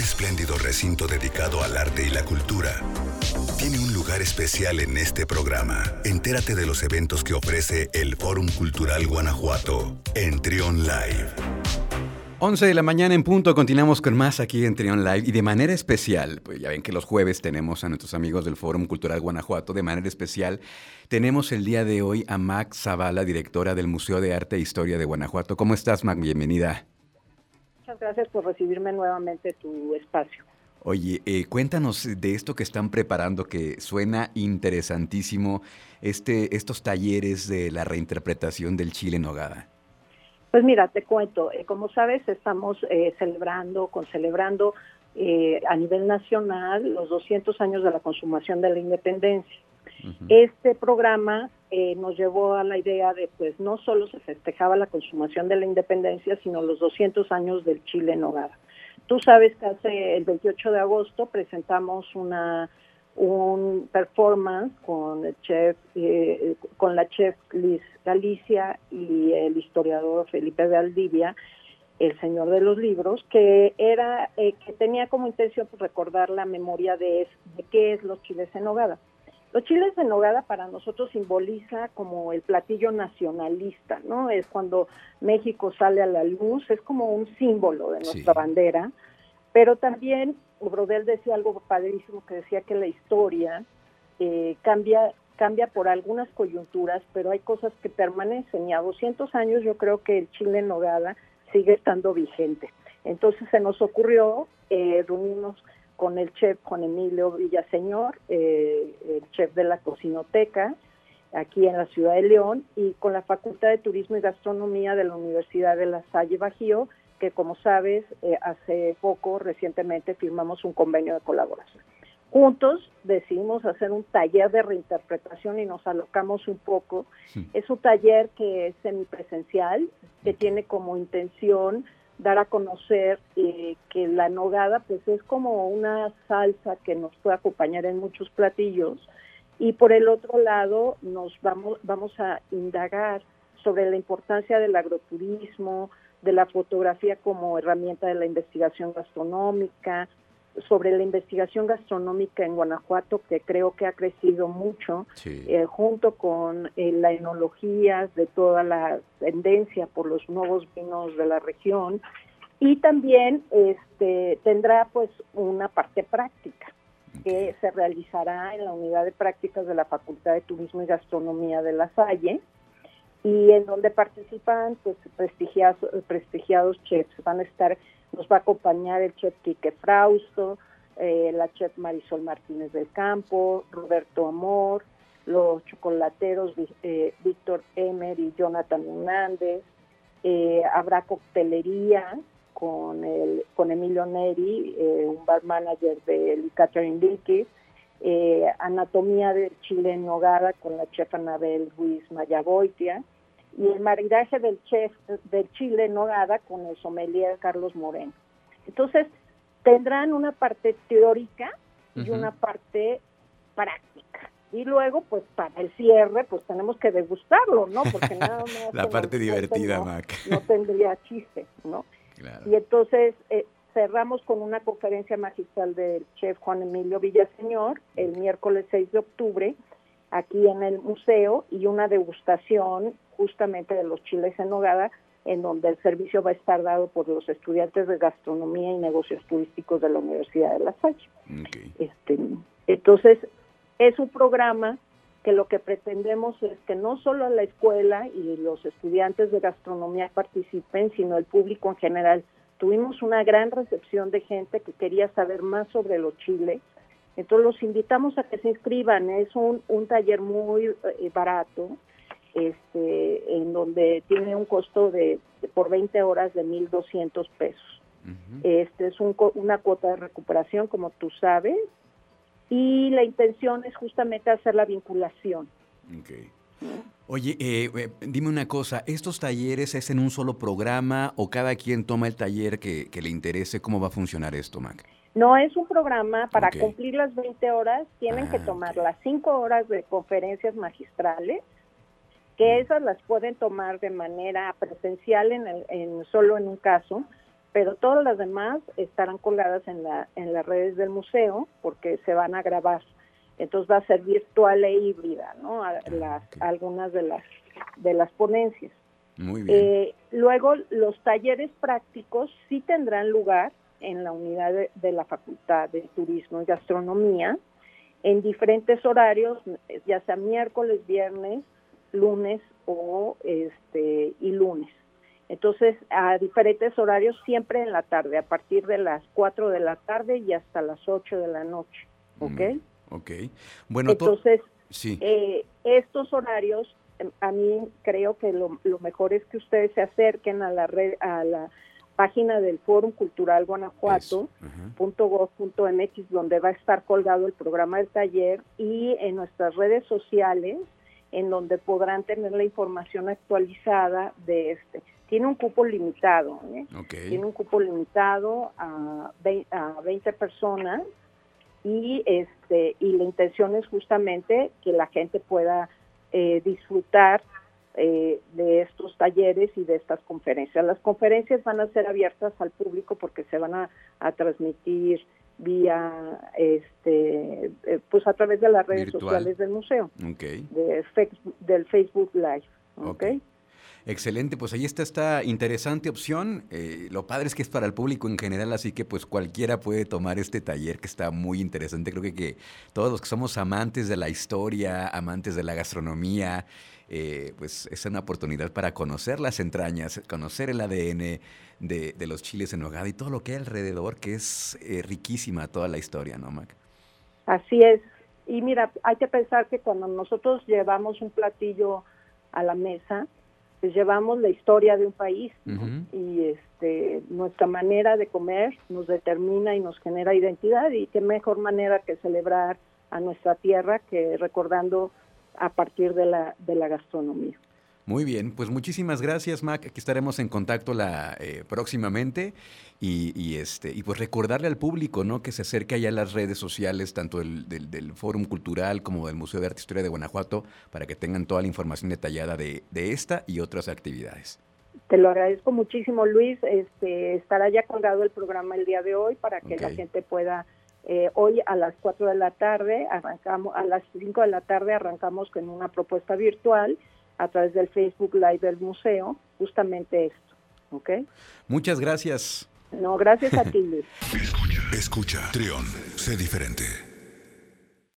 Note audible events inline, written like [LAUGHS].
espléndido recinto dedicado al arte y la cultura, tiene un lugar especial en este programa. Entérate de los eventos que ofrece el Fórum Cultural Guanajuato en Trion Live. 11 de la mañana en punto, continuamos con más aquí en Trion Live y de manera especial, pues ya ven que los jueves tenemos a nuestros amigos del Fórum Cultural Guanajuato, de manera especial tenemos el día de hoy a Mac Zavala, directora del Museo de Arte e Historia de Guanajuato. ¿Cómo estás, Mac? Bienvenida. Muchas gracias por recibirme nuevamente tu espacio. Oye, eh, cuéntanos de esto que están preparando, que suena interesantísimo, este, estos talleres de la reinterpretación del Chile en Nogada. Pues mira, te cuento, eh, como sabes, estamos eh, celebrando, con celebrando a nivel nacional los 200 años de la consumación de la independencia. Este programa eh, nos llevó a la idea de, pues, no solo se festejaba la consumación de la independencia, sino los 200 años del Chile en hogar. Tú sabes que hace el 28 de agosto presentamos una un performance con el chef, eh, con la chef Liz Galicia y el historiador Felipe de Aldivia, el señor de los libros, que era eh, que tenía como intención pues, recordar la memoria de, de qué es los chiles en hogada. Los chiles de nogada para nosotros simboliza como el platillo nacionalista, ¿no? Es cuando México sale a la luz, es como un símbolo de nuestra bandera, pero también Brodel decía algo padrísimo que decía que la historia eh, cambia cambia por algunas coyunturas, pero hay cosas que permanecen y a 200 años yo creo que el chile en nogada sigue estando vigente. Entonces se nos ocurrió eh, reunirnos con el chef Juan Emilio Villaseñor, eh, el chef de la cocinoteca, aquí en la ciudad de León, y con la Facultad de Turismo y Gastronomía de la Universidad de La Salle Bajío, que como sabes, eh, hace poco, recientemente, firmamos un convenio de colaboración. Juntos decidimos hacer un taller de reinterpretación y nos alocamos un poco. Es un taller que es semipresencial, que tiene como intención dar a conocer eh, que la nogada pues es como una salsa que nos puede acompañar en muchos platillos. Y por el otro lado nos vamos vamos a indagar sobre la importancia del agroturismo, de la fotografía como herramienta de la investigación gastronómica, sobre la investigación gastronómica en Guanajuato, que creo que ha crecido mucho, eh, junto con eh, la enología de toda la tendencia por los nuevos vinos de la región, y también este, tendrá pues una parte práctica que se realizará en la unidad de prácticas de la Facultad de Turismo y Gastronomía de La Salle, y en donde participan pues prestigiados, prestigiados chefs. Van a estar nos va a acompañar el chef Quique Frausto, eh, la chef Marisol Martínez del Campo, Roberto Amor, los chocolateros eh, Víctor Emer y Jonathan Hernández. Eh, habrá coctelería con, el, con Emilio Neri, un bar manager de Catherine Dickey, anatomía de Chile en Nogada con la chef Anabel Ruiz Mayagoitia, y el maridaje del chef del Chile Nogada con el sommelier Carlos Moreno. Entonces, tendrán una parte teórica y una parte práctica. Y luego, pues para el cierre, pues tenemos que degustarlo, ¿no? Porque nada [LAUGHS] más... La parte divertida, no, Mac. No tendría chiste, ¿no? Y entonces eh, cerramos con una conferencia magistral del chef Juan Emilio Villaseñor el miércoles 6 de octubre aquí en el museo y una degustación justamente de los chiles en nogada, en donde el servicio va a estar dado por los estudiantes de gastronomía y negocios turísticos de la Universidad de La Salle. Este, entonces, es un programa que lo que pretendemos es que no solo la escuela y los estudiantes de gastronomía participen, sino el público en general. Tuvimos una gran recepción de gente que quería saber más sobre los chiles. Entonces los invitamos a que se inscriban. Es un, un taller muy eh, barato, este, en donde tiene un costo de, por 20 horas de 1.200 pesos. Este es un, una cuota de recuperación, como tú sabes, y la intención es justamente hacer la vinculación. Oye, eh, eh, dime una cosa, ¿estos talleres es en un solo programa o cada quien toma el taller que, le interese? ¿Cómo va a funcionar esto, Mac? No es un programa, para cumplir las 20 horas tienen que ah, tomar las 5 horas de conferencias magistrales, que esas las pueden tomar de manera presencial en, el, en solo en un caso, pero todas las demás estarán colgadas en, la, en las redes del museo porque se van a grabar. Entonces va a ser virtual e híbrida, ¿no? las, Algunas de las, de las ponencias. Muy bien. Eh, luego, los talleres prácticos sí tendrán lugar en la unidad de, la Facultad de Turismo y Gastronomía en diferentes horarios, ya sea miércoles, viernes, lunes o este y lunes. Entonces, a diferentes horarios, siempre en la tarde, a partir de las 4 de la tarde y hasta las 8 de la noche. ¿Ok? Mm, ok. Bueno, entonces, sí. Eh, estos horarios, em, a mí creo que lo, mejor es que ustedes se acerquen a la red, a la página del Fórum Cultural Guanajuato.gov.mx, donde va a estar colgado el programa del taller y en nuestras redes sociales, en donde podrán tener la información actualizada de este tiene un cupo limitado, ¿eh? tiene un cupo limitado a 20, personas y este y la intención es justamente que la gente pueda eh, disfrutar eh, de estos talleres y de estas conferencias. Las conferencias van a ser abiertas al público porque se van a, transmitir vía este pues a través de las redes sociales del museo de del Facebook Live okay. Excelente, pues ahí está esta interesante opción. Eh, lo padre es que es para el público en general, así que pues cualquiera puede tomar este taller que está muy interesante. Creo que, que todos los que somos amantes de la historia, amantes de la gastronomía, eh, pues es una oportunidad para conocer las entrañas, conocer el ADN de, los chiles en nogada y todo lo que hay alrededor, que es eh, riquísima toda la historia, ¿no, Mac? Así es. Y mira, hay que pensar que cuando nosotros llevamos un platillo a la mesa, pues llevamos la historia de un país y este nuestra manera de comer nos determina y nos genera identidad y qué mejor manera que celebrar a nuestra tierra que recordando a partir de la de la gastronomía. Muy bien, pues muchísimas gracias, Mac. Aquí estaremos en contacto la, eh, próximamente y, este y pues recordarle al público, ¿no? Que se acerque allá a las redes sociales, tanto del, del, Fórum Cultural como del Museo de Arte e Historia de Guanajuato, para que tengan toda la información detallada de, esta y otras actividades. Te lo agradezco muchísimo, Luis. Este, estará ya colgado el programa el día de hoy para que la gente pueda eh, hoy a las 4 de la tarde arrancamos, a las 5 de la tarde arrancamos con una propuesta virtual a través del Facebook Live del museo, justamente esto. ¿Ok? Muchas gracias. No, gracias a ti, Luis. [LAUGHS] Escucha, escucha, Trión, sé diferente.